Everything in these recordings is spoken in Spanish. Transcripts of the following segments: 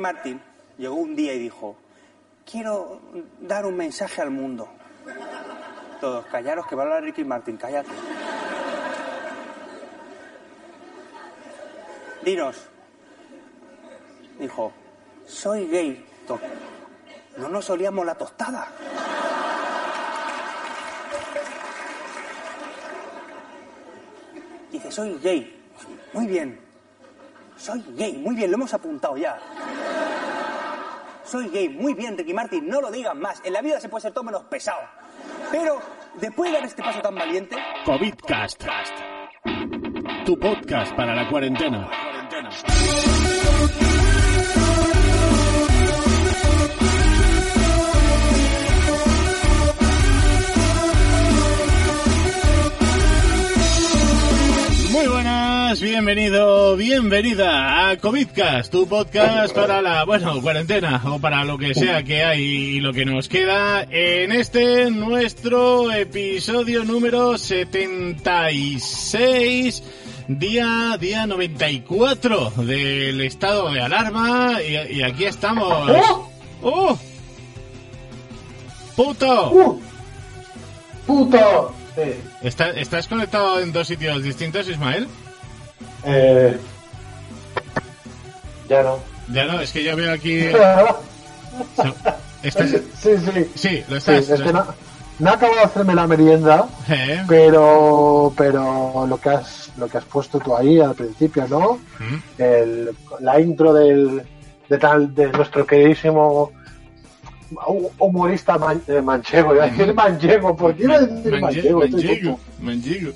Martin llegó un día y dijo, quiero dar un mensaje al mundo. Todos, callaros que va a hablar Ricky Martin, cállate. Dinos. Dijo, soy gay. No nos olíamos la tostada. Dice, soy gay. Muy bien. Soy gay. Muy bien, lo hemos apuntado ya. Soy gay. Muy bien, Ricky Martin. No lo digas más. En la vida se puede ser todo menos pesado. Pero, después de dar este paso tan valiente, COVIDcast. Tu podcast para la cuarentena. Bienvenido, bienvenida a COVIDcast, tu podcast para la, bueno, cuarentena o para lo que sea que hay y lo que nos queda en este nuestro episodio número 76, día, día 94 del estado de alarma y, y aquí estamos. ¡Oh! ¡Puto! ¡Uh! ¡Puto! Sí. ¿Está- ¿Estás conectado en dos sitios distintos, Ismael? Eh, ya no. Ya no, es que yo veo aquí... ¿Estás... sí, sí. Sí, lo Sí, estás. es que no, no acabo de hacerme la merienda, ¿Eh? pero pero lo que has lo que has puesto tú ahí al principio, ¿no? ¿Mm? El, la intro del de tal de nuestro queridísimo hu- humorista man- eh, manchego, iba a decir manchego, ¿por qué iba a decir manchego? Manchego, tonto. manchego.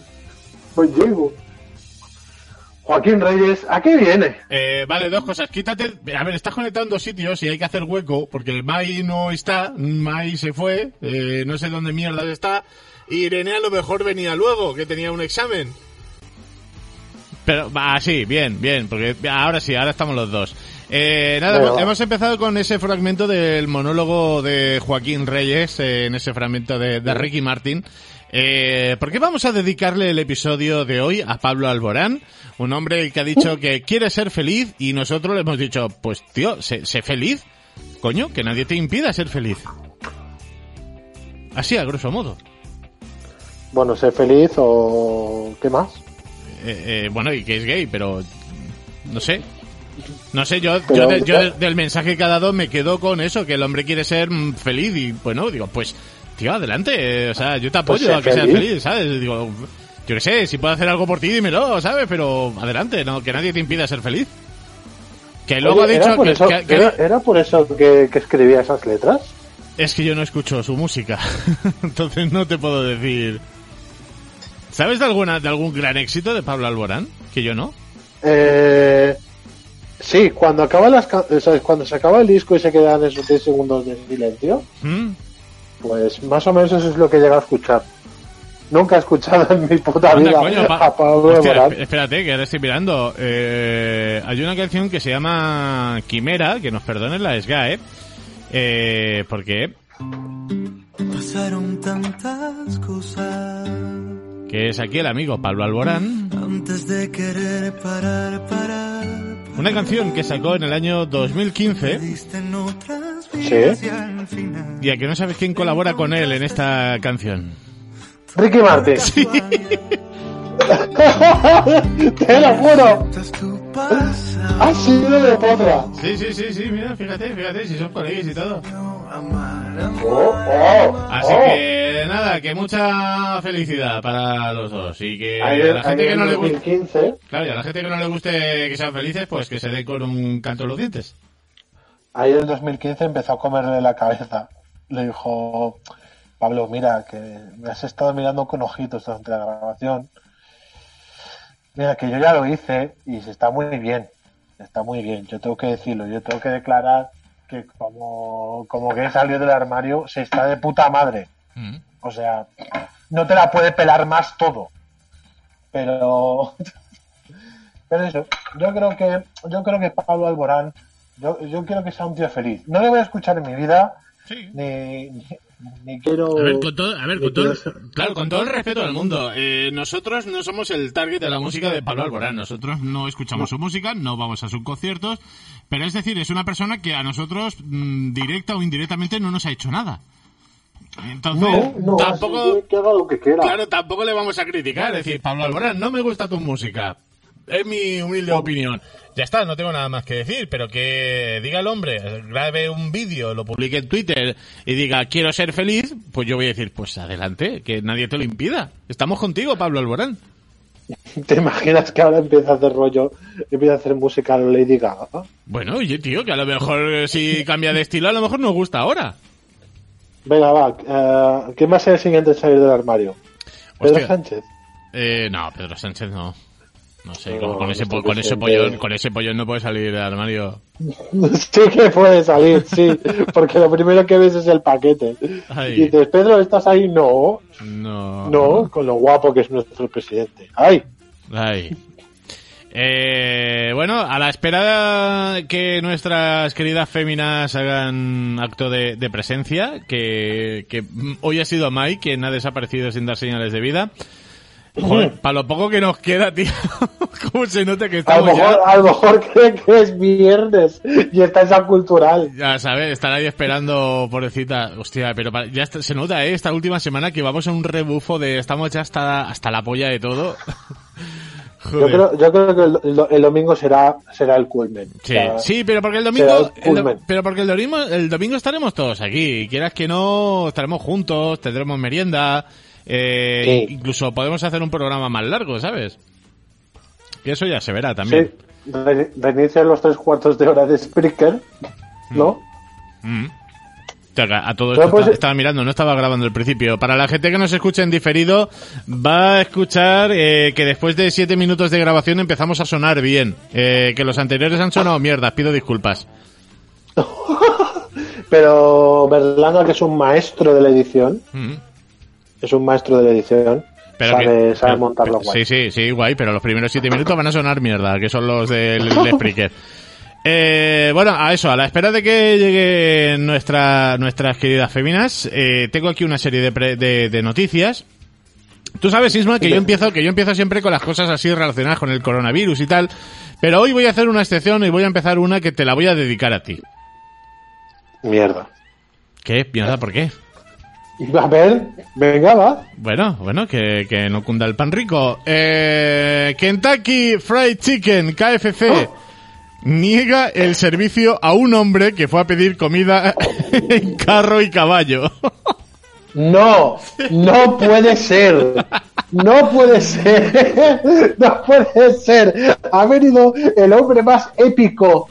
Manchego. Joaquín Reyes, ¿a qué viene? Eh, vale, dos cosas. Quítate. A ver, estás conectado en dos sitios y hay que hacer hueco porque el Mai no está. Mai se fue. eh, no sé dónde mierda está. Y Irene a lo mejor venía luego, que tenía un examen. Pero, ah, sí, bien, bien, porque ahora sí, ahora estamos los dos. Eh, nada, hemos, empezado con ese fragmento del monólogo de Joaquín Reyes, eh, en ese fragmento de, de Ricky Martin. Eh, ¿Por qué vamos a dedicarle el episodio de hoy a Pablo Alborán? Un hombre que ha dicho que quiere ser feliz y nosotros le hemos dicho, pues tío, sé, sé feliz. Coño, que nadie te impida ser feliz. Así, a grosso modo. Bueno, ser feliz o qué más? Eh, eh, bueno, y que es gay, pero no sé. No sé, yo, Pero- yo, de- yo de- del mensaje que ha dado me quedo con eso, que el hombre quiere ser mm, feliz y bueno, digo, pues, tío, adelante, eh, o sea, yo te apoyo Pues a que seas feliz. feliz, ¿sabes? Digo, yo qué sé, si puedo hacer algo por ti, dímelo, ¿sabes? Pero adelante, no, que nadie te impida ser feliz. Que luego Oye, ha ¿era dicho por que, eso, que- que- era, era por eso que, que escribía esas letras? es que yo no escucho su música, entonces no te puedo decir. ¿Sabes de alguna de algún gran éxito de Pablo Alborán? Que yo no. Eh, sí, cuando acaba las ca- o sea, cuando se acaba el disco y se quedan esos 10 segundos de silencio, ¿Mm? Pues más o menos eso es lo que llega a escuchar. Nunca he escuchado en mi puta vida coño, pa- a Pablo Hostia, espérate, que ahora estoy mirando. Eh, hay una canción que se llama Quimera, que nos perdonen la SGAE. Eh, porque Pasaron tantas cosas que es aquí el amigo Pablo Alborán. antes de querer parar, parar. Una canción que sacó en el año 2015 Diste en otras vidas y a que no sabes quién colabora con él en esta canción. Ricky Martin. Te lo juro. Ha sido de potra. Sí, sí, sí, sí, mira, fíjate, fíjate, si son colegas y todo. Oh, oh, Así oh. que nada, que mucha felicidad para los dos y que a la gente que no le guste... 2015, Claro, y a la gente que no le guste que sean felices, pues que se den con un canto en los dientes. ayer en 2015 empezó a comerle la cabeza. Le dijo, Pablo, mira, que me has estado mirando con ojitos durante la grabación. Mira, que yo ya lo hice y se está muy bien. Está muy bien. Yo tengo que decirlo. Yo tengo que declarar que como, como que salió del armario, se está de puta madre. Mm. O sea, no te la puede pelar más todo. Pero, pero eso, yo creo que, yo creo que Pablo Alborán, yo, yo quiero que sea un tío feliz. No le voy a escuchar en mi vida, Sí. ni, ni, quiero... A ver, con todo, a ver, con todo, claro, con todo el respeto del mundo, eh, nosotros no somos el target de la música de Pablo Alborán. Nosotros no escuchamos su música, no vamos a sus conciertos, pero es decir, es una persona que a nosotros, mm, directa o indirectamente, no nos ha hecho nada. Entonces, No, no, tampoco, así que, que haga lo que quiera. claro, tampoco le vamos a criticar. Es decir, Pablo Alborán, no me gusta tu música. Es mi humilde opinión. Ya está, no tengo nada más que decir, pero que diga el hombre, grabe un vídeo, lo publique en Twitter y diga quiero ser feliz, pues yo voy a decir, pues adelante, que nadie te lo impida. Estamos contigo, Pablo Alborán. ¿Te imaginas que ahora empieza a hacer rollo, empieza a hacer música Lady Gaga? Bueno, oye, tío, que a lo mejor eh, si cambia de estilo, a lo mejor nos gusta ahora. Venga, va, eh, ¿quién va a ser el siguiente en salir del armario? ¿Pedro Hostia. Sánchez? Eh, no, Pedro Sánchez no. No sé, No, con, ese, con ese pollón, con ese pollón no puede salir del armario. Sí que puede salir, sí, porque lo primero que ves es el paquete. Ay. Y dices, Pedro, ¿estás ahí? No, No. no, con lo guapo que es nuestro presidente. ¡Ay! Ay. Eh, bueno, a la espera que nuestras queridas féminas hagan acto de, de presencia, que, que hoy ha sido Mai quien ha desaparecido sin dar señales de vida. Joder, para lo poco que nos queda, tío, cómo se nota que A lo, estamos ya... mejor, a lo mejor cree que es viernes y está esa cultural. Ya sabes, estar ahí esperando, pobrecita. Hostia, pero pa- ya está- se nota, ¿eh? Esta última semana que vamos a un rebufo de estamos ya hasta, hasta la polla de todo. Yo creo, yo creo que el, el- domingo será, será el culmen. Sí, O sea, sí, pero porque el domingo, el el do- pero porque el domingo, el domingo estaremos todos aquí. Quieras que no, estaremos juntos, tendremos merienda, eh, Sí. incluso podemos hacer un programa más largo, ¿sabes? Y eso ya se verá también. Sí, re- reinician los tres cuartos de hora de Spreaker, ¿no? Mm. O sea, A todo esto pues- estaba, estaba mirando, no estaba grabando el principio. Para la gente que nos escucha en diferido, va a escuchar eh, que después de siete minutos de grabación empezamos a sonar bien. Eh, que los anteriores han sonado mierdas, pido disculpas. Pero Berlanga, que es un maestro de la edición, Mm. Es un maestro de la edición, Pero sabe, que- sabe pero- montarlo pero- guay. Sí, sí, sí, guay, pero los primeros siete minutos van a sonar mierda, que son los del Spreaker. Eh, bueno, a eso, a la espera de que lleguen nuestra, nuestras queridas féminas, eh, tengo aquí una serie de, pre- de, de noticias. Tú sabes, Isma, que yo empiezo, que yo empiezo siempre con las cosas así relacionadas con el coronavirus y tal, pero hoy voy a hacer una excepción y voy a empezar una que te la voy a dedicar a ti. Mierda. ¿Qué? Mierda, ¿por qué? A ver, venga, va. Bueno, bueno, que, que no cunda el pan rico. Eh, Kentucky Fried Chicken, KFC, niega el servicio a un hombre que fue a pedir comida en carro y caballo. No, no puede ser. No puede ser. No puede ser. Ha venido el hombre más épico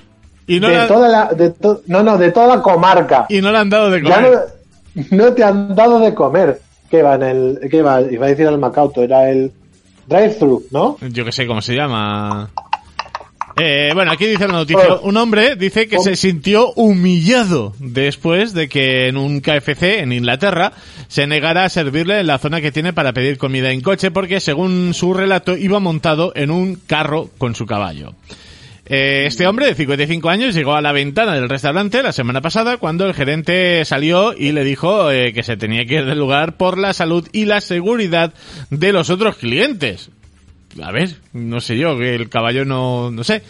Y no, de toda la, de to- no, no, de toda la comarca. y no le han dado de comer. no, te han dado de comer. ¿Qué va en el, qué va? Iba a decir el Macauto, era el drive-thru, ¿no? Yo que sé cómo se llama. Eh, bueno, aquí dice la noticia. Un hombre dice que se sintió humillado después de que en un KFC en Inglaterra se negara a servirle en la zona que tiene para pedir comida en coche porque, según su relato, iba montado en un carro con su caballo. Eh, este hombre de 55 años llegó a la ventana del restaurante la semana pasada cuando el gerente salió y le dijo eh, que se tenía que ir del lugar por la salud y la seguridad de los otros clientes. A ver, no sé yo, que el caballo no, no sé.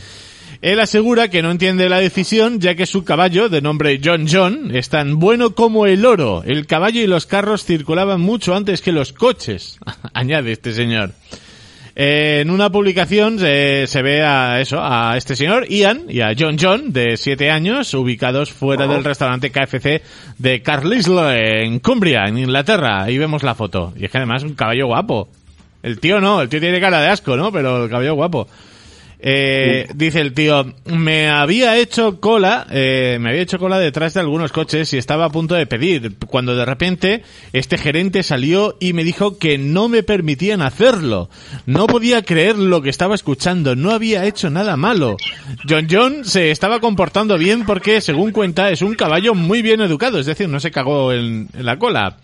Él asegura que no entiende la decisión ya que su caballo, de nombre John John, es tan bueno como el oro. El caballo y los carros circulaban mucho antes que los coches, añade este señor. Eh, en una publicación se, se ve a eso, a este señor Ian y a John John, de 7 años, ubicados fuera del restaurante KFC de Carlisle, en Cumbria, en Inglaterra. Ahí vemos la foto. Y es que además un caballo guapo. El tío no, el tío tiene cara de asco, ¿no? Pero el caballo guapo. Eh, dice el tío, me había hecho cola, eh, me había hecho cola detrás de algunos coches y estaba a punto de pedir, cuando de repente este gerente salió y me dijo que no me permitían hacerlo. No podía creer lo que estaba escuchando, no había hecho nada malo. John John se estaba comportando bien porque, según cuenta, es un caballo muy bien educado, es decir, no se cagó en, en la cola.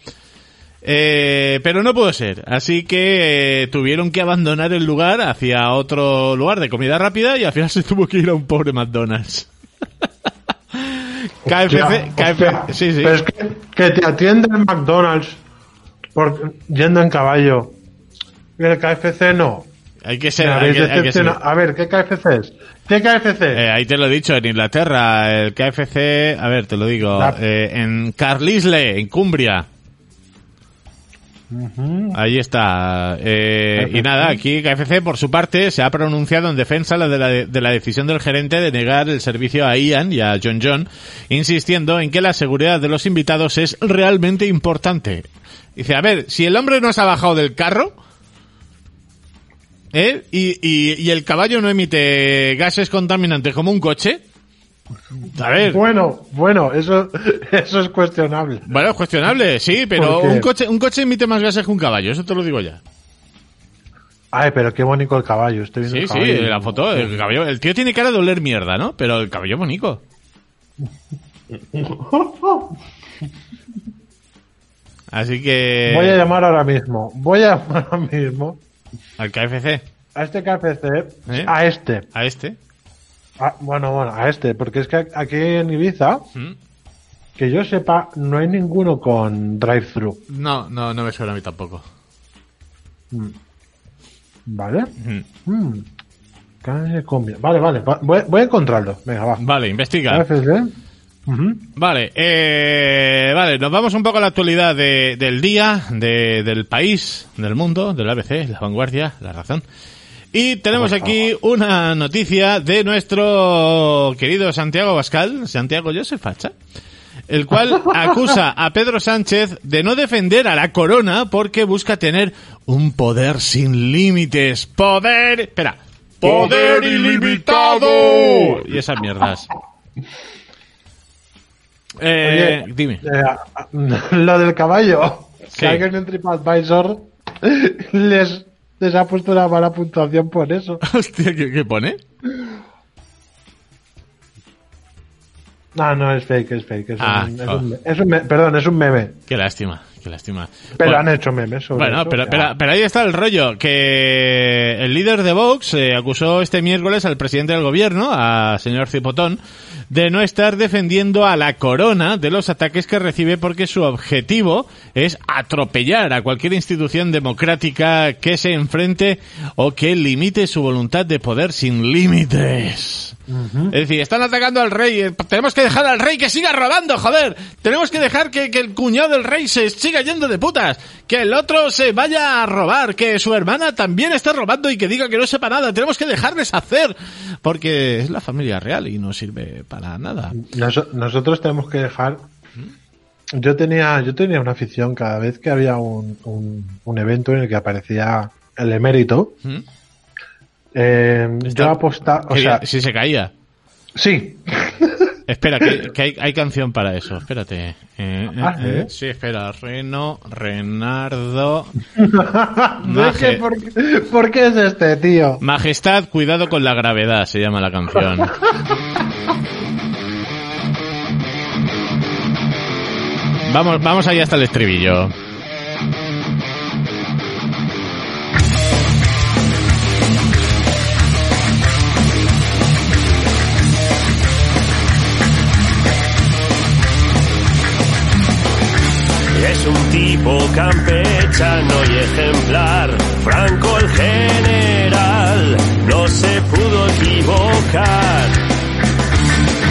Eh, pero no pudo ser, así que eh, tuvieron que abandonar el lugar hacia otro lugar de comida rápida y al final se tuvo que ir a un pobre McDonald's. KFC, Hostia, KFC, sí, sí. Pero es que que te atiende el McDonald's por, yendo en caballo. Y el KFC no. Hay que ser... Hay que- hay que ser-. A ver, ¿qué KFC es? ¿Qué KFC? Eh, ahí te lo he dicho, en Inglaterra, el KFC, a ver, te lo digo, La- eh, en Carlisle, en Cumbria. Ahí está. Eh, y nada, aquí KFC, por su parte, se ha pronunciado en defensa de la, de la decisión del gerente de negar el servicio a Ian y a John John, insistiendo en que la seguridad de los invitados es realmente importante. Dice, a ver, si el hombre no se ha bajado del carro, ¿eh? y, y, y el caballo no emite gases contaminantes como un coche, a ver, Bueno, bueno, eso, eso es cuestionable. bueno, es cuestionable, sí, pero un coche, un coche emite más gases que un caballo, eso te lo digo ya. Ay, pero qué bonito el caballo. Estoy viendo Sí, el sí, la foto, el caballo, el tío tiene cara de oler mierda, ¿no? Pero el caballo es bonito. Así que... Voy a llamar ahora mismo. Voy a llamar ahora mismo Al KFC, a este KFC, ¿Eh? a este. a este. Ah, bueno, bueno, a este, porque es que aquí en Ibiza, ¿Mm? que yo sepa, no hay ninguno con drive-thru. No, no, no me suena a mí tampoco. ¿Vale? Mm. Mm. Vale, vale, va- voy, voy a encontrarlo. Venga, va. Vale, investiga. KFC. Ujú. Vale, eh, vale, nos vamos un poco a la actualidad de- del día, de- del país, del mundo, del ABC, la vanguardia, la razón. Y tenemos aquí una noticia de nuestro querido Santiago Bascal, Santiago Joseph Facha, el cual acusa a Pedro Sánchez de no defender a la corona porque busca tener un poder sin límites. Poder, espera, poder ilimitado. Y esas mierdas. Eh, Oye, dime. eh, lo del caballo. Sí. Que alguien en TripAdvisor les, les ha puesto una mala puntuación por eso. Hostia, ¿qué, qué pone? No, no, es fake, es fake. Es, Ah, un, es, oh. un, es un perdón, es un meme. Qué lástima, qué lástima. Pero Bueno, han hecho memes sobre Bueno, eso, pero, ya. pero, pero ahí está el rollo, que el líder de Vox eh, acusó este miércoles al presidente del gobierno, a señor Cipotón, de no estar defendiendo a la corona de los ataques que recibe porque su objetivo es atropellar a cualquier institución democrática que se enfrente o que limite su voluntad de poder sin límites. Es decir, están atacando al rey. eh, Tenemos que dejar al rey que siga robando, joder. Tenemos que dejar que, que el cuñado del rey se siga yendo de putas. Que el otro se vaya a robar. Que su hermana también esté robando y que diga que no sepa nada. Tenemos que dejarles hacer. Porque es la familia real y no sirve para nada. Nos- nosotros tenemos que dejar. Yo tenía, yo tenía una afición cada vez que había un, un, un evento en el que aparecía el emérito. ¿Mm? eh, Está- yo apostaba, o sea, si se caía. sí, Espera, que, que hay, hay canción para eso. Espérate. Eh, eh, Ah, eh, sí, espera. Reno, Renardo. ¿Ves Maje- por, qué- por qué es este tío? Majestad, cuidado con la gravedad, se llama la canción. Vamos, vamos ahí hasta el estribillo. Es un tipo campechano y ejemplar, Franco el general, no se pudo equivocar.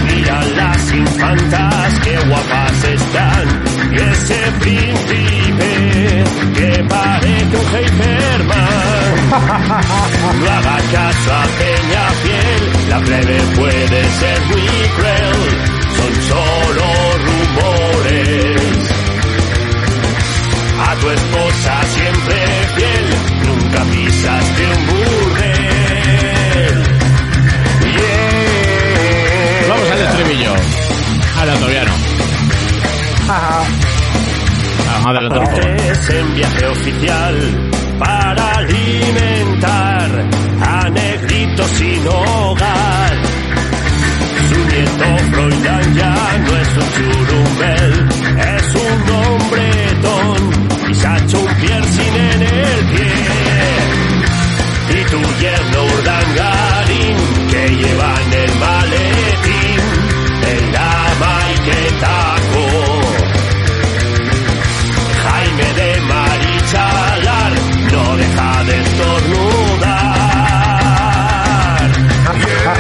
Mira las infantas, qué guapas están, y ese príncipe que parece un Heiferman. No haga caso a Peñafiel, la plebe puede ser muy cruel, son solo tu esposa siempre fiel, nunca pisaste un burdel. Yeah. Vamos al estribillo. Ahora todavía no. Vamos a adelantar. Cortés en viaje oficial para alimentar a negritos sin hogar. Su nieto Froilán ya no es un churumbel, es un hombretón tu yerno Urdangarín que llevan el maletín en la maiquetaco. Jaime de Marichalar no deja de estornudar.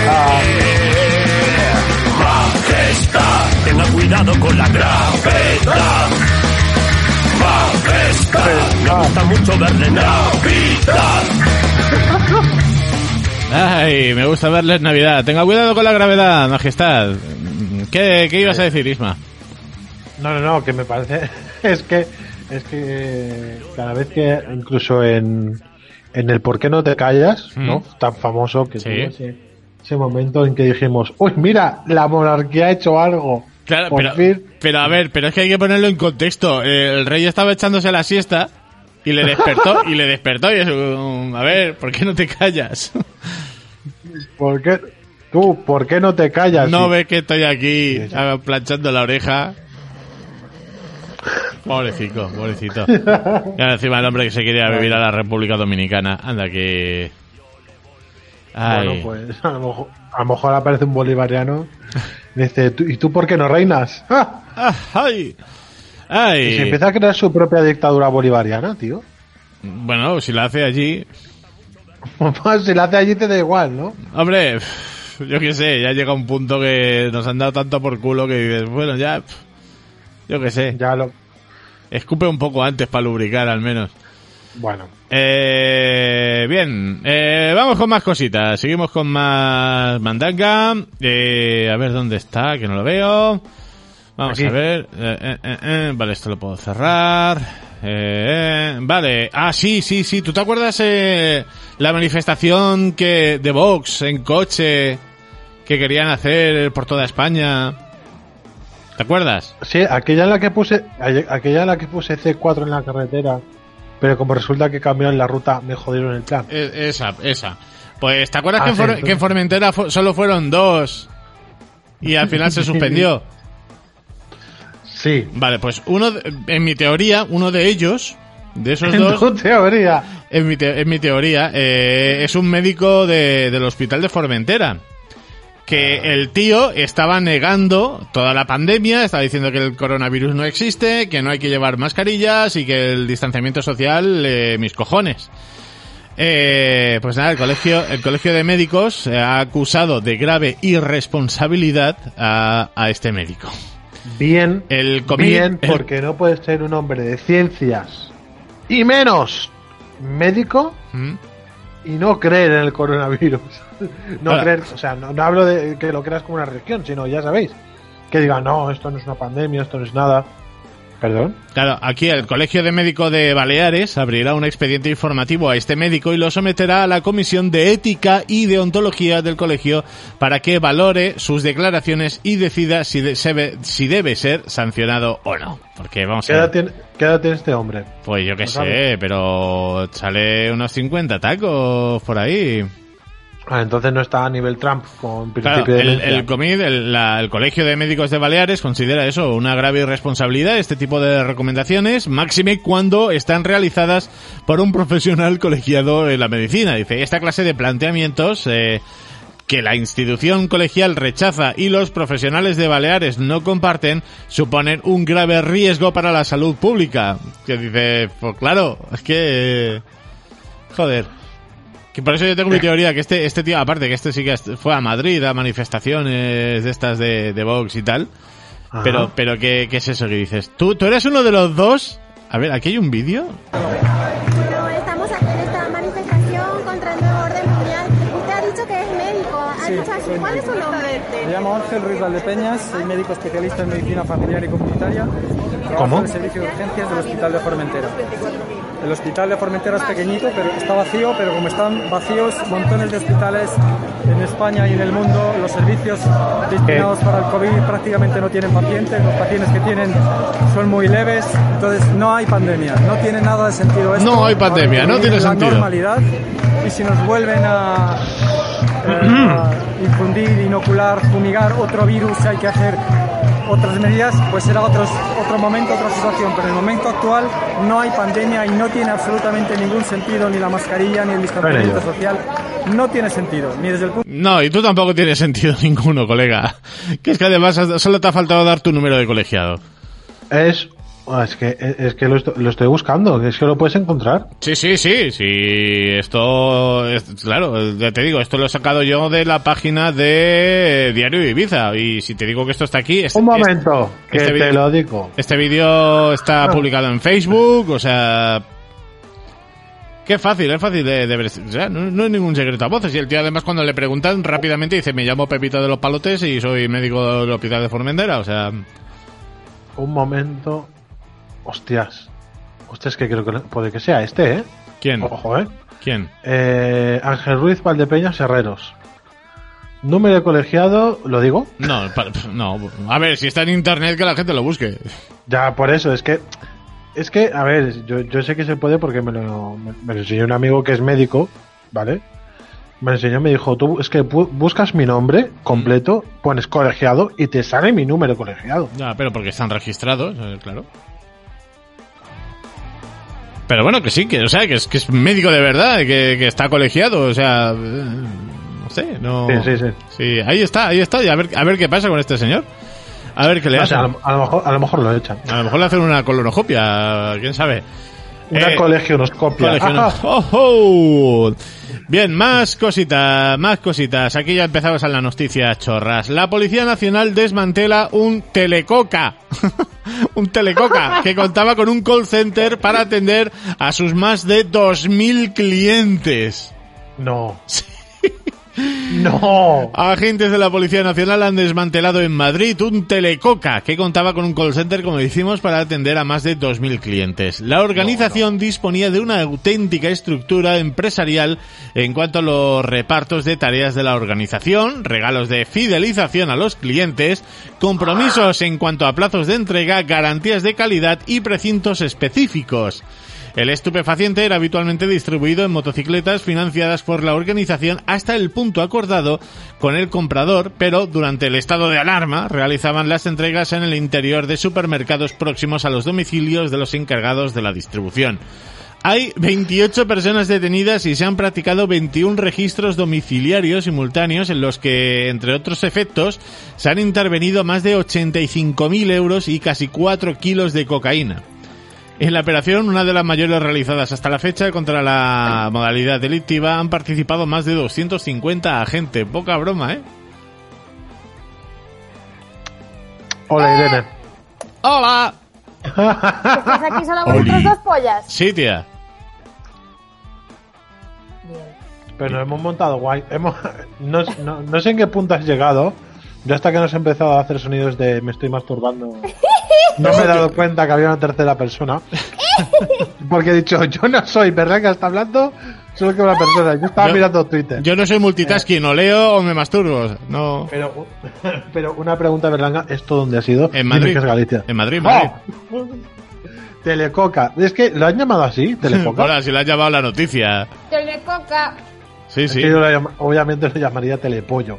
Yeah. Majestad, tenga cuidado con la grafeta. Majestad, me gusta mucho verle Navidad. Ay, me gusta verles Navidad. Tenga cuidado con la gravedad, majestad. ¿Qué, qué ibas a decir, Isma? No, no, no, que me parece. Es que. Es que cada vez que, incluso en, en el ¿Por qué no te callas? ¿no? Tan famoso que Sí. ese, ese momento en que dijimos, uy, mira, la monarquía ha hecho algo. Claro, Por pero, fin. pero a ver, pero es que hay que ponerlo en contexto. El rey estaba echándose la siesta y le despertó, y le despertó y es un, a ver, ¿por qué no te callas? ¿Por qué? Tú, ¿por qué no te callas? No ves que estoy aquí ah, planchando la oreja. Pobrecito, pobrecito. Y ahora encima el hombre que se quería vivir a la República Dominicana. Anda que... Ay. Bueno, pues a lo, mejor, a lo mejor aparece un bolivariano dice, "¿Tú- ¿y tú por qué no reinas? ¡Ah! Ah, ay. Y se empieza a crear su propia dictadura bolivariana, tío. Bueno, si la hace allí... Si la hace allí te da igual, ¿no? Hombre, yo qué sé, ya llega un punto que nos han dado tanto por culo que dices, bueno, ya... Yo qué sé. Ya lo... Escupe un poco antes para lubricar al menos. Bueno. Eh, bien, eh, vamos con más cositas. Seguimos con más mandanga. Eh, a ver dónde está, que no lo veo. Vamos Aquí. a ver. Eh, eh, eh, eh, Vale, esto lo puedo cerrar. Eh, vale. Ah, sí, sí, sí. ¿Tú te acuerdas eh, la manifestación que de Vox en coche que querían hacer por toda España? ¿Te acuerdas? Sí, aquella en la que puse, aquella en la que puse C4 en la carretera, pero como resulta que cambiaron la ruta, me jodieron el plan. Esa, esa. Pues, ¿te acuerdas Ah, que, en sí, entonces- que en Formentera solo fueron dos y al final se suspendió? Sí. Vale, pues uno, de- en mi teoría, uno de ellos, de esos En dos, tu teoría. en mi, te- en mi teoría, eh, es un médico de- del hospital de Formentera. Que el tío estaba negando toda la pandemia, estaba diciendo que el coronavirus no existe, que no hay que llevar mascarillas y que el distanciamiento social, eh, mis cojones. Eh, pues nada, el colegio, el colegio de médicos ha acusado de grave irresponsabilidad a, a este médico. Bien. El bien, el- porque no puedes ser un hombre de ciencias y menos médico ¿Mm? y no creer en el coronavirus. No Ahora. creer, o sea, no, no hablo de que lo creas como una religión, sino ya sabéis, que diga, no, esto no es una pandemia, esto no es nada. Perdón. Claro, aquí el Colegio de Médico de Baleares abrirá un expediente informativo a este médico y lo someterá a la Comisión de Ética y Deontología del colegio para que valore sus declaraciones y decida si, de- se ve- si debe ser sancionado o no. Porque vamos ¿Qué a edad tiene, qué edad tiene este hombre? pues yo qué No sé, sabe. pero sale unos 50 tacos por ahí. Ah, entonces no está a nivel Trump con Claro, principio de el, COMID, el, la- el Colegio de Médicos de Baleares, considera eso una grave irresponsabilidad, este tipo de recomendaciones, máxime cuando están realizadas por un profesional colegiado en la medicina. Dice, esta clase de planteamientos eh, que la institución colegial rechaza y los profesionales de Baleares no comparten suponen un grave riesgo para la salud pública. Que dice, pues claro, es que... joder. Que por eso yo tengo mi teoría, que este, este tío, aparte que este sí que fue a Madrid a manifestaciones de estas de, de Vox y tal, Ajá. pero, pero ¿qué, ¿qué es eso que dices? ¿Tú, ¿Tú eres uno de los dos? A ver, ¿aquí hay un vídeo? Bueno, estamos aquí en esta manifestación contra el nuevo orden mundial. Usted ha dicho que es médico. ¿Ha Sí, dicho así? soy ¿Cuál es su nombre? Me llamo Ángel Ruiz Valdepeñas, soy médico especialista en medicina familiar y comunitaria. Trabajo ¿Cómo? en el servicio de urgencias del Hospital de Formentera. El Hospital de Formentera es pequeñito, pero está vacío, pero como están vacíos montones de hospitales en España y en el mundo, los servicios destinados para el COVID prácticamente no tienen pacientes, los pacientes que tienen son muy leves, entonces no hay pandemia, no tiene nada de sentido esto. No hay pandemia, no tiene la sentido. normalidad y si nos vuelven a, eh, a infundir, inocular, fumigar otro virus, hay que hacer otras medidas, pues será otros, otro momento, otra situación. Pero en el momento actual no hay pandemia y no tiene absolutamente ningún sentido ni la mascarilla ni el distanciamiento social. No tiene sentido, ni desde el punto No, y tú tampoco tienes sentido ninguno, colega. Que es que además solo te ha faltado dar tu número de colegiado. Es, es que, es que lo, estoy, lo estoy buscando, es que lo puedes encontrar. Sí, sí, sí, sí. Esto, es- claro, ya te digo, esto lo he sacado yo de la página de Diario Ibiza. Y si te digo que esto está aquí, es- Un es- momento, que este te lo digo. Este vídeo está Ah. publicado en Facebook, o sea, Qué fácil, es fácil de, de ver. O sea, no, no es ningún secreto a voces. Y el tío además cuando le preguntan rápidamente dice, me llamo Pepito de los Palotes y soy médico del hospital de Formentera. O sea, Un momento. Hostias. Hostias, que creo que puede que sea este, ¿eh? ¿quién? Ojo, ¿eh? ¿Quién? Eh, Ángel Ruiz Valdepeñas Herreros. Número de colegiado, ¿lo digo? No, no. A ver, si está en internet que la gente lo busque. Ya, por eso, es que. Es que, a ver, yo, yo sé que se puede porque me lo, me, me lo enseñó un amigo que es médico, ¿vale? Me lo enseñó, me dijo, tú es que bu- buscas mi nombre completo, pones colegiado y te sale mi número colegiado. Ya, pero porque están registrados, eh, claro. Pero bueno, que sí, que, o sea, que es, que es médico de verdad, que, que está colegiado, o sea, eh, no sé, no... Sí, sí, sí. Sí, ahí está, ahí está, y a ver, a ver qué pasa con este señor. A ver qué le O hacen. sea, a, lo, a lo mejor, a lo mejor lo echan. A lo mejor le hacen una colonoscopia, quién sabe. Una Eh, colegionoscopia. ¡Oh, oh! Bien, más cositas, más cositas. Aquí ya empezamos a las noticias chorras. La Policía Nacional desmantela un telecoca. un telecoca que contaba con un call center para atender a sus más de 2.000 clientes. No. No. Agentes de la Policía Nacional han desmantelado en Madrid un telecoca que contaba con un call center, como decimos, para atender a más de 2.000 clientes. La organización disponía de una auténtica estructura empresarial en cuanto a los repartos de tareas de la organización, regalos de fidelización a los clientes, compromisos en cuanto a plazos de entrega, garantías de calidad y precintos específicos. El estupefaciente era habitualmente distribuido en motocicletas financiadas por la organización hasta el punto acordado con el comprador, pero durante el estado de alarma realizaban las entregas en el interior de supermercados próximos a los domicilios de los encargados de la distribución. Hay 28 personas detenidas y se han practicado 21 registros domiciliarios simultáneos en los que, entre otros efectos, se han intervenido más de 85.000 euros y casi 4 kilos de cocaína. En la operación, una de las mayores realizadas hasta la fecha contra la modalidad delictiva, han participado más de 250 agentes. Poca broma, ¿eh? Hola, Irene. ¡Hola! ¿Estás aquí solo vosotros dos pollas? Sí, tía. Pero nos hemos montado guay. Hemos, no, no- no sé en qué punto has llegado. Yo hasta que nos he empezado a hacer sonidos de me estoy masturbando, no me he dado cuenta que había una tercera persona. Porque he dicho, yo no soy, ¿verdad que está hablando? Solo que una persona. Yo estaba Yo- mirando Twitter. Yo no soy multitasking, o leo o me masturbo. No. Pero, pero una pregunta, Berlanga, ¿esto dónde ha sido? En Madrid. que es Galicia. En Madrid, Madrid. ¡Oh! Telecoca. Es que lo han llamado así, Telecoca. Ahora, si le has llamado la noticia. Telecoca. Sí, Es sí. que yo lo obviamente lo llamaría Telepollo.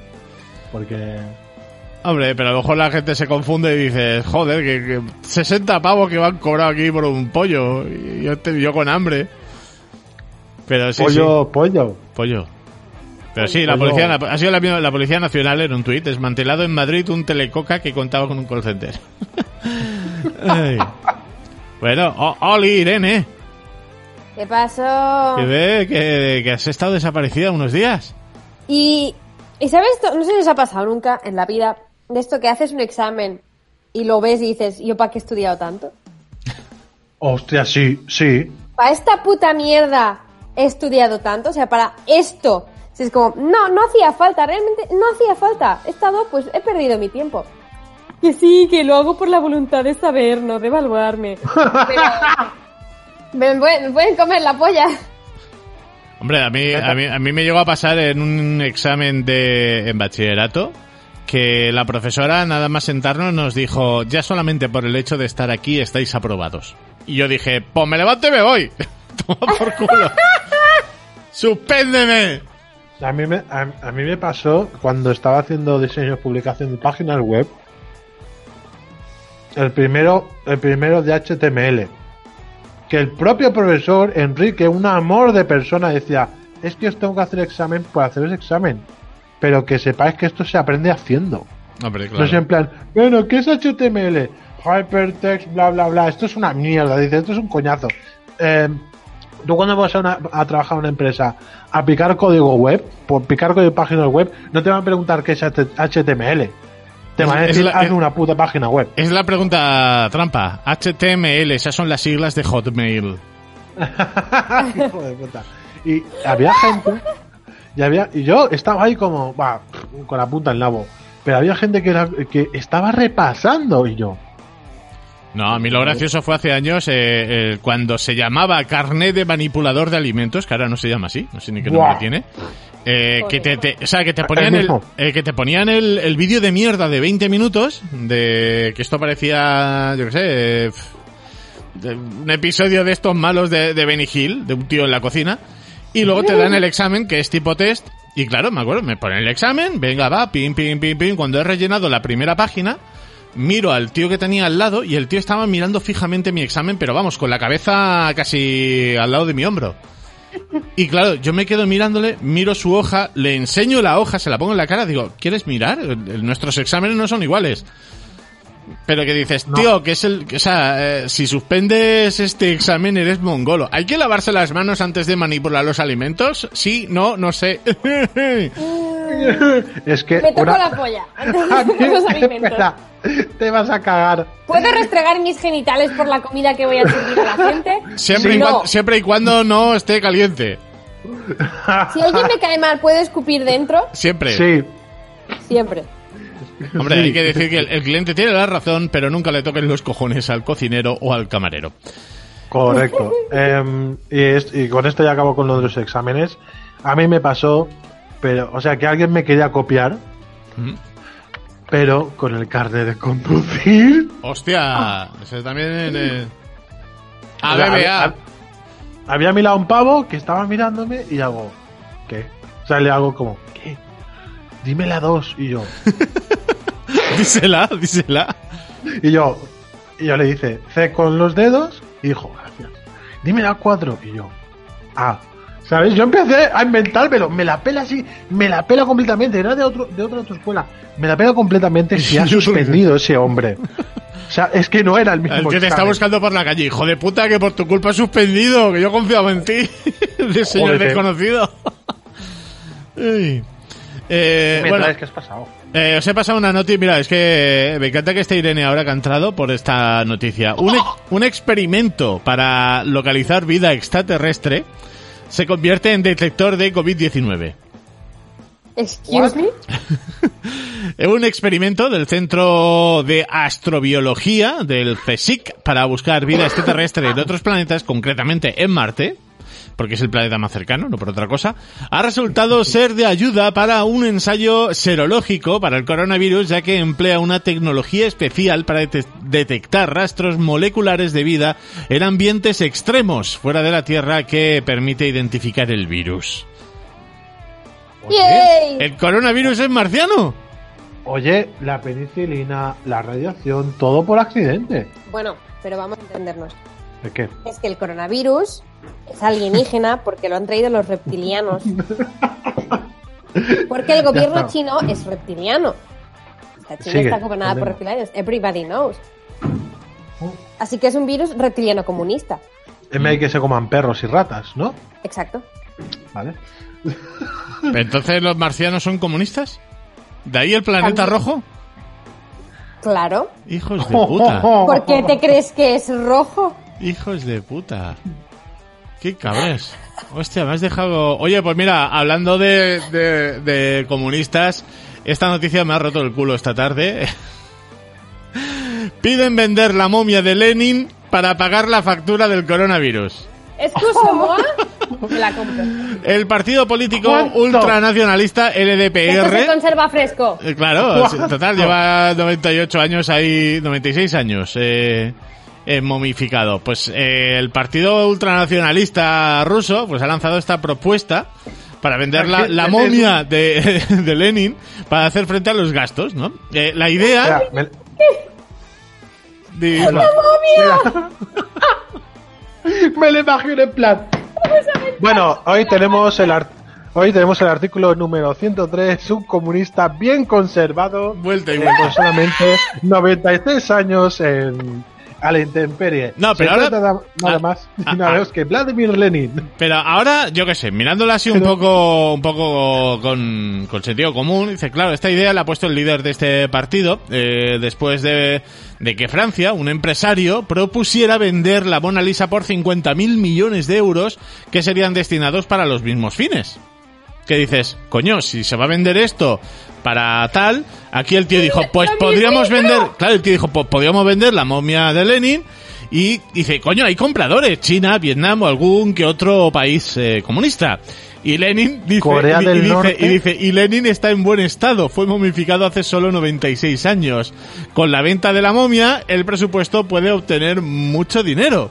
Porque. Hombre, pero a lo mejor la gente se confunde y dice, joder, que, que 60 pavos que me han cobrado aquí por un pollo. Y yo, te- yo con hambre. Pero sí, pollo, sí. pollo. Pollo. Pero sí, la policía, ha sido la, la Policía Nacional en un tuit, desmantelado en Madrid un telecoca que contaba con un call center. Bueno, o- Oli, Irene, ¿Qué pasó? que ve que, que has estado desaparecida unos días. Y, y ¿sabes esto? No sé si os ha pasado nunca en la vida de esto que haces un examen y lo ves y dices, ¿yo para qué he estudiado tanto? Hostia, sí, sí. Para esta puta mierda he estudiado tanto, o sea, para esto. Si es como, no, no hacía falta, realmente no hacía falta. He estado, pues he perdido mi tiempo. Que sí, que lo hago por la voluntad de saber, no de evaluarme. Pero... me, pueden, me pueden comer la polla. Hombre, a mí, a mí, a mí me llegó a pasar en un examen de en bachillerato que la profesora, nada más sentarnos, nos dijo, ya solamente por el hecho de estar aquí estáis aprobados. Y yo dije, pues me levanto y me voy. Toma por culo. ¡Suspéndeme! A mí, me, a, mí me pasó cuando estaba haciendo diseños, publicación de páginas web. El primero, el primero de HTML. Que el propio profesor, Enrique, un amor de persona, decía: Es que os tengo que hacer examen por hacer ese examen. Pero que sepáis que esto se aprende haciendo. Hombre, No es en plan, bueno, ¿qué es HTML? Hypertext, bla, bla, bla. Esto es una mierda. Dice, esto es un coñazo. Eh, tú cuando vas a, una- a trabajar en una empresa a picar código web, por picar código de páginas web, no te van a preguntar qué es HTML. Te van a decir, la- hazme una puta página web. Es la pregunta trampa. HTML, esas son las siglas de Hotmail. Hijo de puta. Y había gente, y, había, y yo estaba ahí como, va, con la punta en nabo. Pero había gente que, era, que estaba repasando y yo. No, a mí lo gracioso fue hace años eh, eh, cuando se llamaba carnet de manipulador de alimentos, que ahora no se llama así, no sé ni qué nombre tiene. eh, que te, te- o sea, que te ponían el, que te ponían el, el vídeo de mierda de 20 minutos de que esto parecía, yo qué sé, de un episodio de estos malos de, de Benny Hill, de un tío en la cocina, y luego te dan el examen que es tipo test, y claro, me acuerdo, me ponen el examen, venga, va, pim, pim, pim, pim, cuando he rellenado la primera página, miro al tío que tenía al lado y el tío estaba mirando fijamente mi examen, pero vamos, con la cabeza casi al lado de mi hombro. Y claro, yo me quedo mirándole, miro su hoja, le enseño la hoja, se la pongo en la cara, digo, ¿quieres mirar? Nuestros exámenes no son iguales. Pero que dices, tío, que es el... que, o sea, eh, si suspendes este examen eres mongolo. ¿Hay que lavarse las manos antes de manipular los alimentos? Sí, no, no sé. Es que. Me toco una- la polla antes de los alimentos. Espera, te vas a cagar. ¿Puedo restregar mis genitales por la comida que voy a servir a la gente? Siempre, y, No. cuando, siempre y cuando no esté caliente. Si alguien me cae mal, ¿puedo escupir dentro? Siempre. Sí, Siempre. Hombre, hay que decir que el, el cliente tiene la razón, pero nunca le toquen los cojones al cocinero o al camarero. correcto. Em, y, es- y con esto ya acabo con lo de los exámenes. A mí me pasó, pero, o sea, que alguien me quería copiar, Mm. pero con el carnet de conducir. Hostia, eso también... Eh... O sea, había, ABBA. había mirado un pavo que estaba mirándome y hago, ¿qué? O sea, le hago como, ¿qué? Dime la dos. Y yo, Dísela, dísela. y yo, y yo le dice, C con los dedos. Y dijo, gracias. Dime la cuatro. Y yo, A. ¿Sabes? Yo empecé a inventármelo. Me la pela así. Me la pela completamente. Era de, otro, de otra autoescuela. Me la pela completamente si ha suspendido ese hombre. O sea, es que no era el mismo. El que te está buscando por la calle. Hijo de puta, que por tu culpa has suspendido. Que yo confiaba en ti. De señor Jódete. desconocido. Eh, ¿Me bueno, traes? ¿Qué has pasado? Eh, os he pasado una noticia. Mira, es que me encanta que esté Irene ahora que ha entrado por esta noticia. Un, ex- un experimento para localizar vida extraterrestre se convierte en detector de COVID-19. Excuse me. Un experimento del Centro de Astrobiología del CSIC para buscar vida extraterrestre en otros planetas, concretamente en Marte, porque es el planeta más cercano, no por otra cosa, ha resultado ser de ayuda para un ensayo serológico para el coronavirus, ya que emplea una tecnología especial para dete- detectar rastros moleculares de vida en ambientes extremos fuera de la Tierra que permite identificar el virus. ¡Yay! ¿El coronavirus es marciano? Oye, la penicilina, la radiación, todo por accidente. Bueno, pero vamos a entendernos. ¿De qué? Es que el coronavirus es alienígena porque lo han traído los reptilianos. Porque el gobierno chino es reptiliano. La China Sigue, está gobernada por reptilianos. Everybody knows. Así que es un virus reptiliano comunista. En vez de que se coman perros y ratas, ¿no? Exacto. Vale. ¿Entonces los marcianos son comunistas? ¿De ahí el planeta También. rojo? Claro. Hijos de puta. ¿Por qué te crees que es rojo? Hijos de puta. Qué cabres. Hostia, me has dejado... Oye, pues mira, hablando de, de, de comunistas, esta noticia me ha roto el culo esta tarde. Piden vender la momia de Lenin para pagar la factura del coronavirus. Excuse-moi. Me la compro. El partido político ¿Cuánto? ultranacionalista Esto se LDPR... conserva fresco. Eh, Claro, total, lleva 98 años ahí, 96 años eh, eh, momificado. Pues eh, el partido ultranacionalista ruso pues ha lanzado esta propuesta para vender la, la momia de, de Lenin para hacer frente a los gastos, ¿no? Eh, la idea... Me, Di- me lo imagino en plan. Bueno, hoy tenemos el art- hoy tenemos el artículo número 103, un comunista bien conservado, Vuelta y eh, vuelta. con solamente 96 años en, a la intemperie. No, pero Se ahora- trata nada, ah, más ah, nada ah. menos que Vladimir Lenin. Pero ahora, yo qué sé, mirándolo así un Pero- poco, un poco con, con sentido común, dice, claro, esta idea la ha puesto el líder de este partido, eh, después de, de que Francia, un empresario, propusiera vender la Mona Lisa por 50.000 millones de euros que serían destinados para los mismos fines. Que dices, coño, si se va a vender esto para tal, aquí el tío dijo, pues podríamos vender, claro, el tío dijo, pues podríamos vender la momia de Lenin y dice, coño, hay compradores, China, Vietnam o algún que otro país eh, comunista. Y Lenin dice, Corea y, del y dice, Norte. y dice, y Lenin está en buen estado, fue momificado hace solo 96 años. Con la venta de la momia, el presupuesto puede obtener mucho dinero.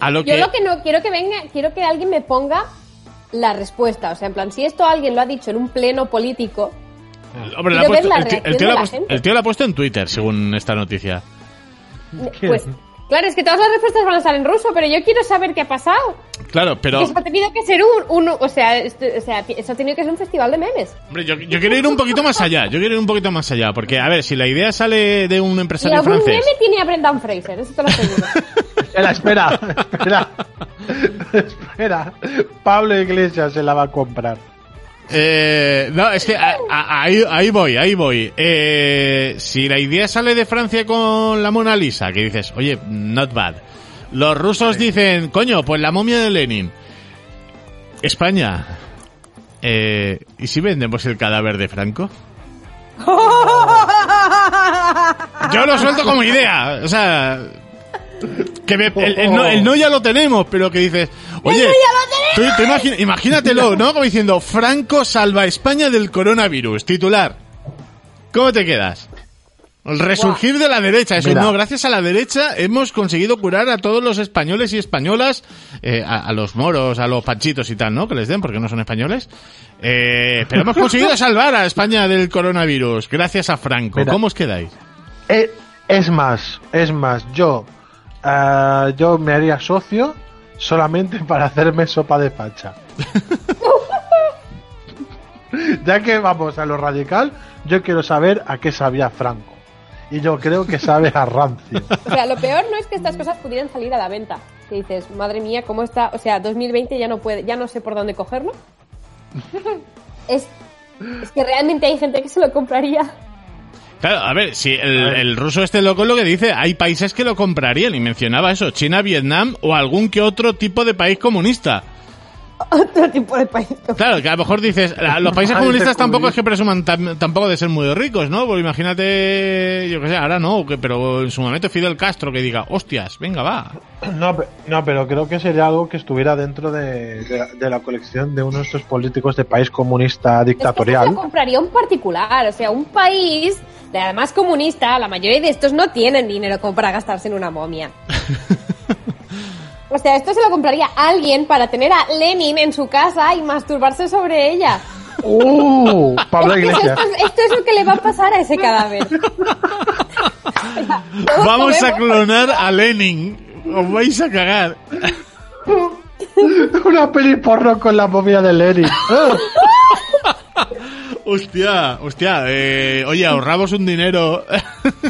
A lo Yo que, lo que no quiero que venga, quiero que alguien me ponga la respuesta. O sea, en plan, si esto alguien lo ha dicho en un pleno político, Hombre, quiero la puesto- la el, tío, el tío la gente. el tío la ha puesto en Twitter, según esta noticia. pues claro, es que todas las respuestas van a estar en ruso, pero yo quiero saber qué ha pasado. Claro, pero... Eso ha tenido que ser un, un- o sea, esto- o sea, eso ha tenido que ser un festival de memes. Hombre, yo, yo quiero ir un poquito más allá, yo quiero ir un poquito más allá, porque, a ver, si la idea sale de un Y empresario algún francés... meme tiene a Brendan Fraser, eso te lo aseguro. Espera, espera, espera. Espera. Pablo Iglesias se la va a comprar. Eh, no, es que a- a- ahí, ahí voy, ahí voy. Eh, si la idea sale de Francia con la Mona Lisa, que dices, oye, not bad. Los rusos dicen, coño, pues la momia de Lenin. España. Eh, ¿Y si vendemos el cadáver de Franco? Yo lo suelto como idea. O sea, que me- el, el no, el no ya lo tenemos, pero que dices, oye, tú- tú imagina- imagínatelo, ¿no? Como diciendo, Franco salva a España del coronavirus, titular. ¿Cómo te quedas? El resurgir de la derecha, eso Mira. no, gracias a la derecha hemos conseguido curar a todos los españoles y españolas, eh, a, a los moros, a los panchitos y tal, ¿no? Que les den, porque no son españoles. Eh, pero hemos conseguido salvar a España del coronavirus, gracias a Franco. Mira. ¿Cómo os quedáis? Eh, es más, es más, yo, ah, yo me haría socio solamente para hacerme sopa de facha. ya que vamos a lo radical, yo quiero saber a qué sabía Franco. Y yo creo que sabe a rancio. O sea, lo peor no es que estas cosas pudieran salir a la venta. Que dices, madre mía, ¿cómo está? O sea, 2020 ya no puede, ya no sé por dónde cogerlo. es, es que realmente hay gente que se lo compraría. Claro, a ver, si el, A ver. el ruso este loco es lo que dice, hay países que lo comprarían y mencionaba eso, China, Vietnam o algún que otro tipo de país comunista. Otro tipo de país. Claro, que a lo mejor dices, los países comunistas tampoco es que presuman tam- tampoco de ser muy ricos, ¿no? Porque imagínate, yo qué sé, ahora no, que, pero en su momento Fidel Castro que diga, hostias, venga, va. No, no, pero creo que sería algo que estuviera dentro de, de la- de la colección de uno de estos políticos de país comunista Es que dictatorial. lo compraría un particular, o sea, un país, además comunista, la mayoría de estos no tienen dinero como para gastarse en una momia. O sea, esto se lo compraría alguien para tener a Lenin en su casa y masturbarse sobre ella. ¡Uh! Pablo Iglesias. Esto, es- esto es lo que le va a pasar a ese cadáver. Vamos a clonar a Lenin. Os vais a cagar. Una peli porno con la momia de Lenin. Hostia, hostia, eh, oye, ahorramos un dinero.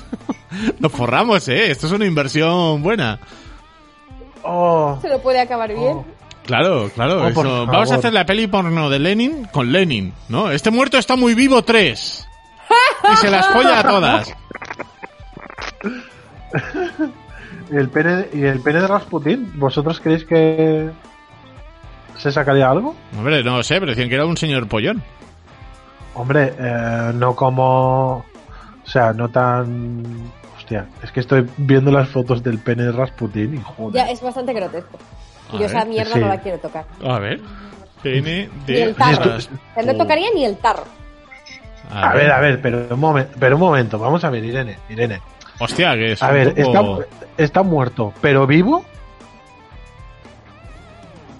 Nos forramos, eh. Esto es una inversión buena. Oh, Se lo puede acabar bien. Claro, claro. Oh, eso. Vamos a hacer la peli porno de Lenin con Lenin, ¿no? Este muerto está muy vivo tres. Y se las folla a todas. ¿Y el pene, ¿Y el pene de Rasputin? ¿Vosotros creéis que se sacaría algo? Hombre, no sé, pero decían que era un señor pollón. Hombre, eh, no como... O sea, no tan... Hostia, es que estoy viendo las fotos del pene de Rasputin y joder. Ya es bastante grotesco. A Yo esa mierda sí. no la quiero tocar. A ver. Pene Ni de el tarro. Ras- O sea, no tocaría ni el tarro. A ver, a ver, pero un, momento, pero un momento, vamos a ver, Irene, Irene. Hostia, que es A un ver, poco- está, está muerto, pero vivo.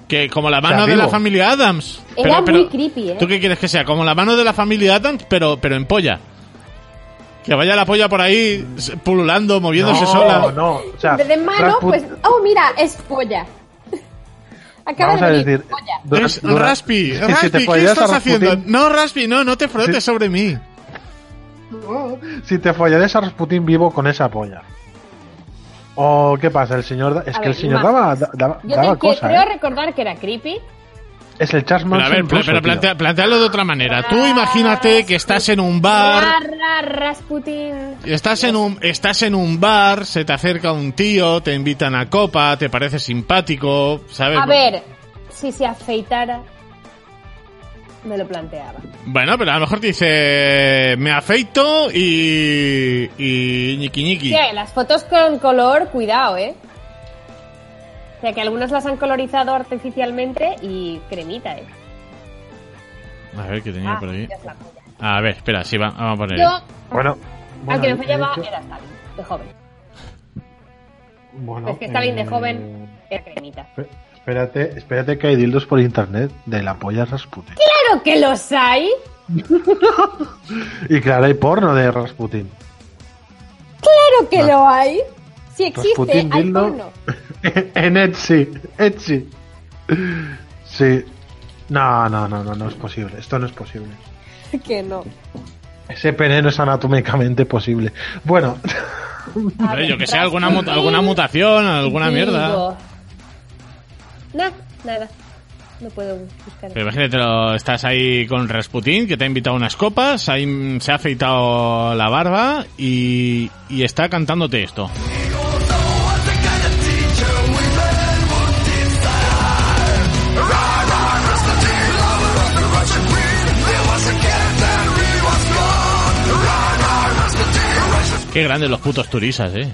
Que como la mano O sea, de la familia Adams. Era muy creepy, ¿eh? ¿Tú qué quieres que sea? Como la mano de la familia Adams, pero, pero en polla. Que vaya la polla por ahí pululando, moviéndose no, sola. no, o sea, de mano, Rasput- pues. Oh, mira, es polla. Acaba Vamos a de venir decir, polla. dura- Es dura- Raspi, si Raspi, te ¿qué estás a haciendo? No, Raspi, no, no te frotes sobre mí. Si te follarías a Rasputin vivo con esa polla. ¿O qué pasa? El señor, es A que ver, el señor daba, da- daba, Yo daba que- cosa, creo ¿eh? recordar que era creepy. Es el Charles Pero a Manson ver, pero, ruso, pero plantea, plantealo de otra manera. Tú imagínate que estás en un bar, Ra, ra, Rasputin. estás en un, estás en un bar, se te acerca un tío, te invitan a copa, te parece simpático, ¿sabes? A ver, si se afeitara, me lo planteaba. Bueno, pero a lo mejor te dice, me afeito y, y ñiqui ñiqui. Sí, las fotos con color, cuidado, ¿eh? O sea, que algunas las han colorizado artificialmente y cremita, ¿eh? A ver, ¿qué tenía Ah, por ahí? A ver, espera, sí, va- vamos a poner. Yo, Bueno, bueno, aunque me de fallaba, hecho- era Stalin, de joven. bueno, es que Stalin de eh, joven era cremita. Esp- Espérate, espérate que hay dildos por internet de la polla Rasputin. ¡Claro que los hay! Y claro, hay porno de Rasputin. ¡Claro que lo hay! Si existe, Rasputin hay dildo. porno. en Etsy, Etsy. Sí. No, no, no, no, no es posible. Esto no es posible. que no. Ese pene no es anatómicamente posible. Bueno, ver, yo que sé, alguna, mut- alguna mutación, alguna mierda. Nah, nada. No puedo buscar. Pero imagínate, estás ahí con Rasputin, que te ha invitado a unas copas, ahí se ha afeitado la barba y, y está cantándote esto. Qué grandes los putos turisas, eh.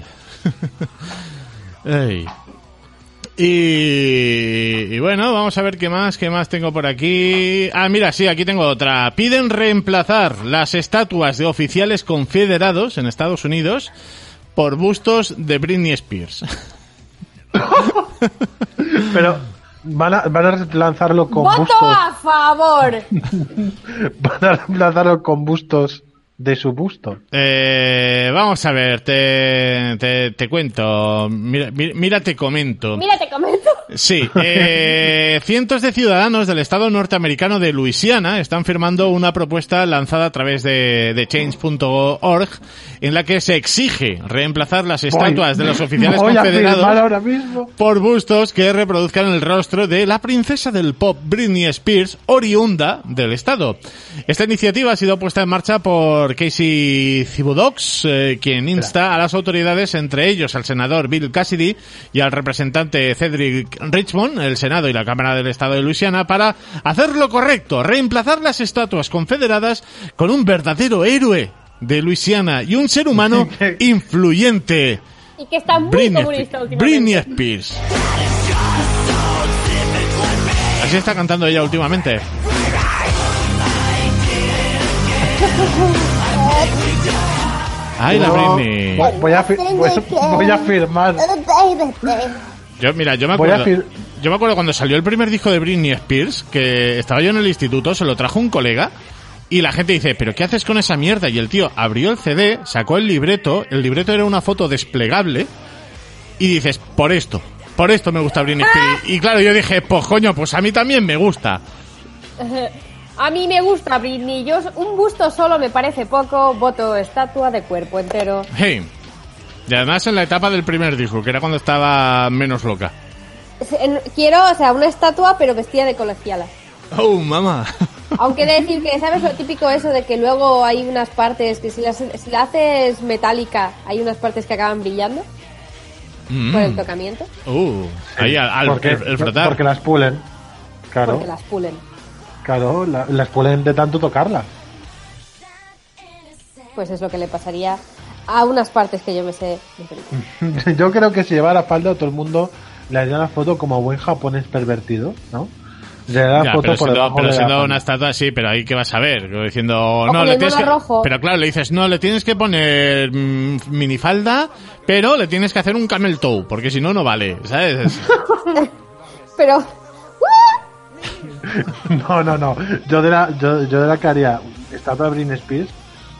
Ey. Y, y bueno, vamos a ver qué más, qué más tengo por aquí. Ah, mira, sí, aquí tengo otra. Piden reemplazar las estatuas de oficiales confederados en Estados Unidos por bustos de Britney Spears. pero van a, van a lanzarlo con ¡Voto bustos. a favor! Van a lanzarlo con bustos de su busto. Eh, vamos a ver, te, te, te cuento. Mira, mi- mira, te comento. Mira, te comento. Sí, eh, cientos de ciudadanos del estado norteamericano de Luisiana están firmando una propuesta lanzada a través de, de change.org en la que se exige reemplazar las estatuas de los oficiales confederados ahora mismo. por bustos que reproduzcan el rostro de la princesa del pop Britney Spears, oriunda del estado. Esta iniciativa ha sido puesta en marcha por Casey Thibodeaux, eh, quien insta a las autoridades, entre ellos al senador Bill Cassidy y al representante Cedric Richmond, el Senado y la Cámara del Estado de Luisiana, para hacer lo correcto, reemplazar las estatuas confederadas con un verdadero héroe de Luisiana y un ser humano influyente. Y que está muy Britney, comunista. Britney Spears. Así está cantando ella últimamente. Ay, la No, Britney. voy- Voy a, voy, firmar. Yo, mira, yo me acuerdo. Yo me acuerdo cuando salió el primer disco de Britney Spears, que estaba yo en el instituto, se lo trajo un colega. Y la gente dice, ¿pero qué haces con esa mierda? Y el tío abrió el CD, sacó el libreto, el libreto era una foto desplegable, y dices, por esto, por esto me gusta Britney Spears. Y claro, yo dije, pues coño, pues a mí también me gusta. A mí me gusta Britney. Yo, un busto solo me parece poco. Voto estatua de cuerpo entero. Hey. Y además en la etapa del primer disco, que era cuando estaba menos loca. Quiero, o sea, una estatua pero vestida de colegiala. Oh, mamá. Aunque he de decir que, ¿sabes lo típico eso de que luego hay unas partes que si, las, si la haces metálica, hay unas partes que acaban brillando por el Mm. tocamiento? Uh, ahí al, al- porque, el, el frotar. porque las pulen. Claro, Porque las pulen. Claro, la- las pulen de tanto tocarlas. Pues es lo que le pasaría a unas partes que yo me sé. Yo creo que si llevara falda todo el mundo le haría la foto como buen japonés pervertido, ¿no? Le haría la Ya, foto pero por siendo, pero siendo una estatua sí, pero ahí que vas a ver, diciendo, con no, le tienes que, rojo. pero claro, le dices, no, le tienes que poner mm, minifalda, pero le tienes que hacer un camel toe, porque si no, no vale, ¿sabes? Pero, No, no, no. Yo de la, yo, yo de la que haría estatua de Britney Spears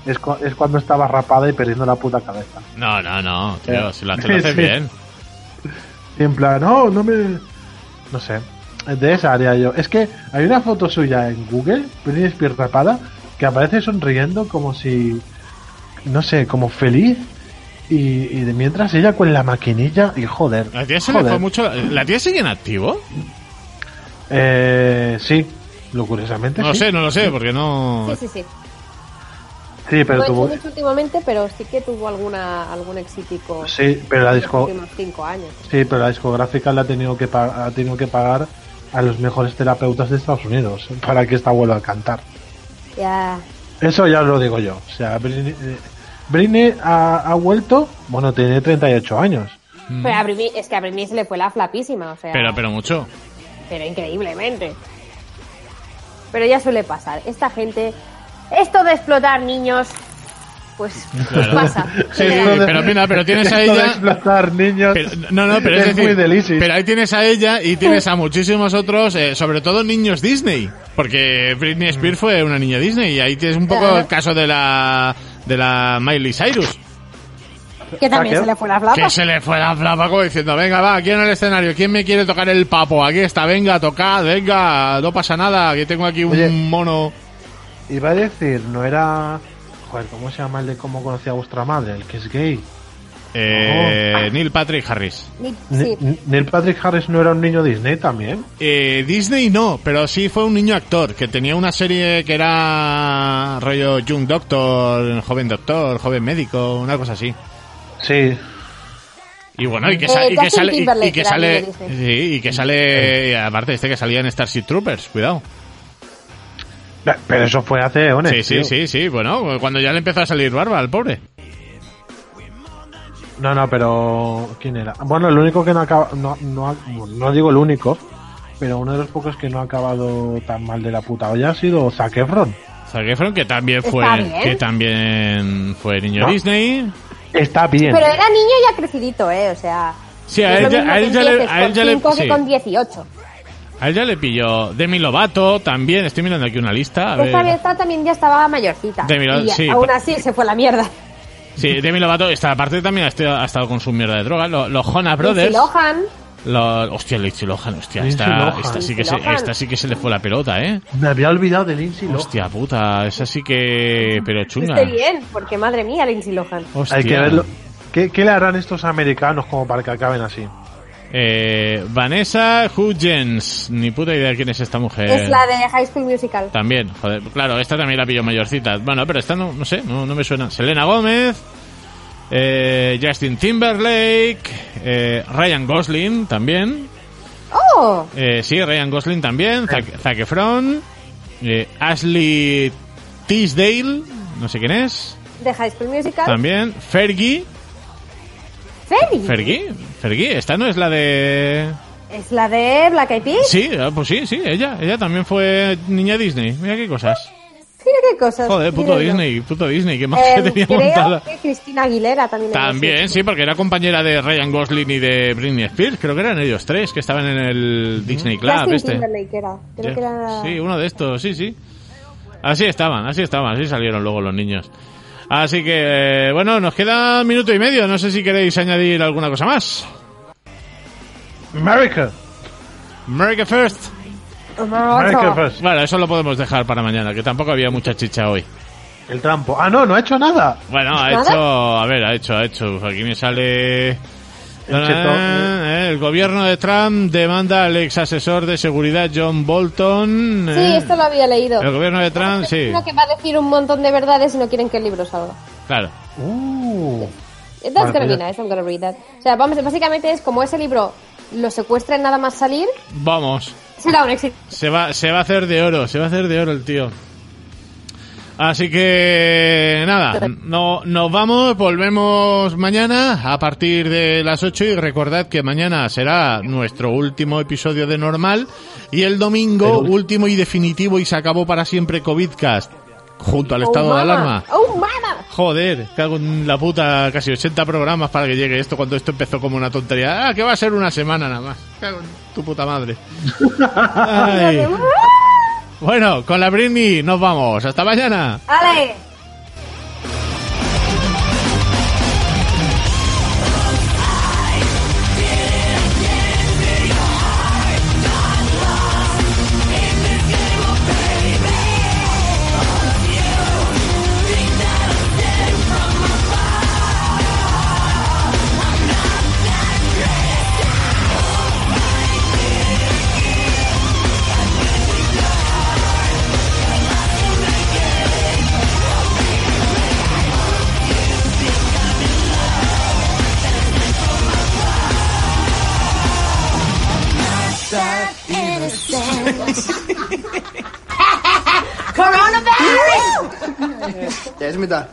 es, cu- es cuando estaba rapada y perdiendo la puta cabeza. No, no, no, tío, si lo haces, lo haces Sí. bien. Y en plan, no, no me... No sé. De esa haría yo. Es que hay una foto suya en Google, Britney Spears rapada, que aparece sonriendo como si... No sé, como feliz. Y, y de mientras ella con la maquinilla y joder. La tía se le joder. fue mucho. ¿La tía sigue en activo? Eh, sí, lo curiosamente No lo sí. sé, no lo sé, porque no. Sí, sí, sí. Sí, pero no he hecho tuvo, últimamente, pero sí que tuvo alguna algún exítico sí, pero la los cinco años. sí, pero la discográfica la ha tenido que ha tenido que pagar a los mejores terapeutas de Estados Unidos para que esta vuelva a cantar. Ya. Eso ya os lo digo yo. O sea, Britney, eh, Britney ha, ha vuelto, bueno, tiene 38 años. Pero a Britney, es que a Britney se le fue la flapísima, o sea. Pero, pero mucho. Pero increíblemente. Pero ya suele pasar. Esta gente, esto de explotar niños, pues, pues Claro. pasa. Sí, pero mira, pero tienes a Esto de ella. explotar niños. Pero- no, no, pero es, es decir, muy pero ahí tienes a ella y tienes a muchísimos otros, eh, sobre todo niños Disney, porque Britney Spears fue una niña Disney y ahí tienes un poco Claro. el caso de la de la Miley Cyrus, que también se le fue la flapa. que se le fue la flapa como diciendo, venga, va, aquí en el escenario, ¿quién me quiere tocar el papo? Aquí está, venga, tocad, venga, no pasa nada, que tengo aquí un Oye. mono. Iba a decir, no era. Joder, ¿cómo se llama el de cómo conocía a vuestra madre? El que es gay. Eh, Neil Patrick Harris. Ni- sí. Neil Patrick Harris no era un niño Disney también. Eh, Disney no, pero sí fue un niño actor que tenía una serie que era rollo Young Doctor, joven doctor, joven médico, una cosa así. Sí. Y bueno, y que, Eh, sa- y que Justin sale, y- que sale, sí, y que sale, y aparte este que salía en Starship Troopers, cuidado. Pero eso fue hace eones. Sí, sí, tío. sí, sí, bueno, cuando ya le empezó a salir barba al pobre. No, no, pero. ¿Quién era? Bueno, el único que no acaba. No, no, ha- no digo el único, pero uno de los pocos que no ha acabado tan mal de la puta olla ha sido Zac Efron. Zac Efron, que también fue, que también fue niño No. Disney. Está bien. Pero era niño ya crecidito, ¿eh? O sea. Sí, a él ya, mismo a que él ya le, a él con ya le, cinco sí. que con 18. A él ya le pilló Demi Lovato también, estoy mirando aquí una lista. A ver. Esta, también ya estaba mayorcita. Demi Lovato, y sí, aún así se fue a la mierda. Sí, Demi Lovato, esta aparte también ha estado, ha estado con su mierda de droga. Los, los Jonas Brothers. Lindsay Lohan. Los, hostia, Lindsay Lohan, hostia, Lindsay esta, Lohan. esta, sí que se, esta sí que se le fue la pelota, ¿eh? Me había olvidado de Lindsay Lohan. Hostia puta, esa sí que... Pero chunga. Esté bien, porque madre mía, Lindsay Lohan. Hostia. Hay que verlo. ¿Qué, ¿Qué le harán estos americanos como para que acaben así? Eh, Vanessa Hudgens, ni puta idea quién es esta mujer. Es la de High School Musical. También, joder, claro, esta también la pilló mayorcita. Bueno, pero esta no, no sé, no, no me suena. Selena Gómez, eh, Justin Timberlake, eh, Ryan Gosling también. ¡Oh! Eh, sí, Ryan Gosling también, Zac, Zac Efron, eh, Ashley Tisdale, no sé quién es, De High School Musical. también, Fergie, Fergie. Fergie, Fergie, esta no es la de... Es la de Black Eyed Peas. Sí, ah, pues sí, sí, ella, ella también fue niña Disney, mira qué cosas. Mira qué cosas. Joder, puto yo. Disney, puto Disney, qué más Eh, que tenía creo montada. que Cristina Aguilera también. sí, porque era compañera de Ryan Gosling y de Britney Spears, creo que eran ellos tres que estaban en el Disney Club Justin este. Timberlake era. Creo que era... Sí, uno de estos, sí, sí. Así estaban, así estaban, así salieron luego los niños. Así que, bueno, nos queda un minuto y medio. No sé si queréis añadir alguna cosa más. America. America First. Bueno, eso lo podemos dejar para mañana, que tampoco había mucha chicha hoy. El trampo. Ah, no, no ha hecho nada. Bueno, ha ¿Nada? hecho, a ver, ha hecho, ha hecho. Aquí me sale... El cheto, Eh, El gobierno de Trump demanda al ex asesor de seguridad John Bolton. Sí, eh. esto lo había leído. El gobierno de Trump, sí, Uno que va a decir un montón de verdades y no quieren que el libro salga. claro. Uh. That's gonna be pues nice, I'm gonna read that. O sea, vamos, básicamente es como ese libro lo secuestran nada más salir, Vamos, será un éxito. se va, se va a hacer de oro, se va a hacer de oro el tío. Así que nada, no, nos vamos, volvemos mañana a partir de las 8 y recordad que mañana será nuestro último episodio de normal y el domingo último y definitivo y se acabó para siempre COVIDcast junto al estado oh, de alarma. ¡Oh! Joder, cago en la puta, casi 80 programas para que llegue esto cuando esto empezó como una tontería. Ah, que va a ser una semana nada más. Cago en tu puta madre. Ay. Bueno, con la Britney nos vamos. Hasta mañana. ¡Ale! mid ah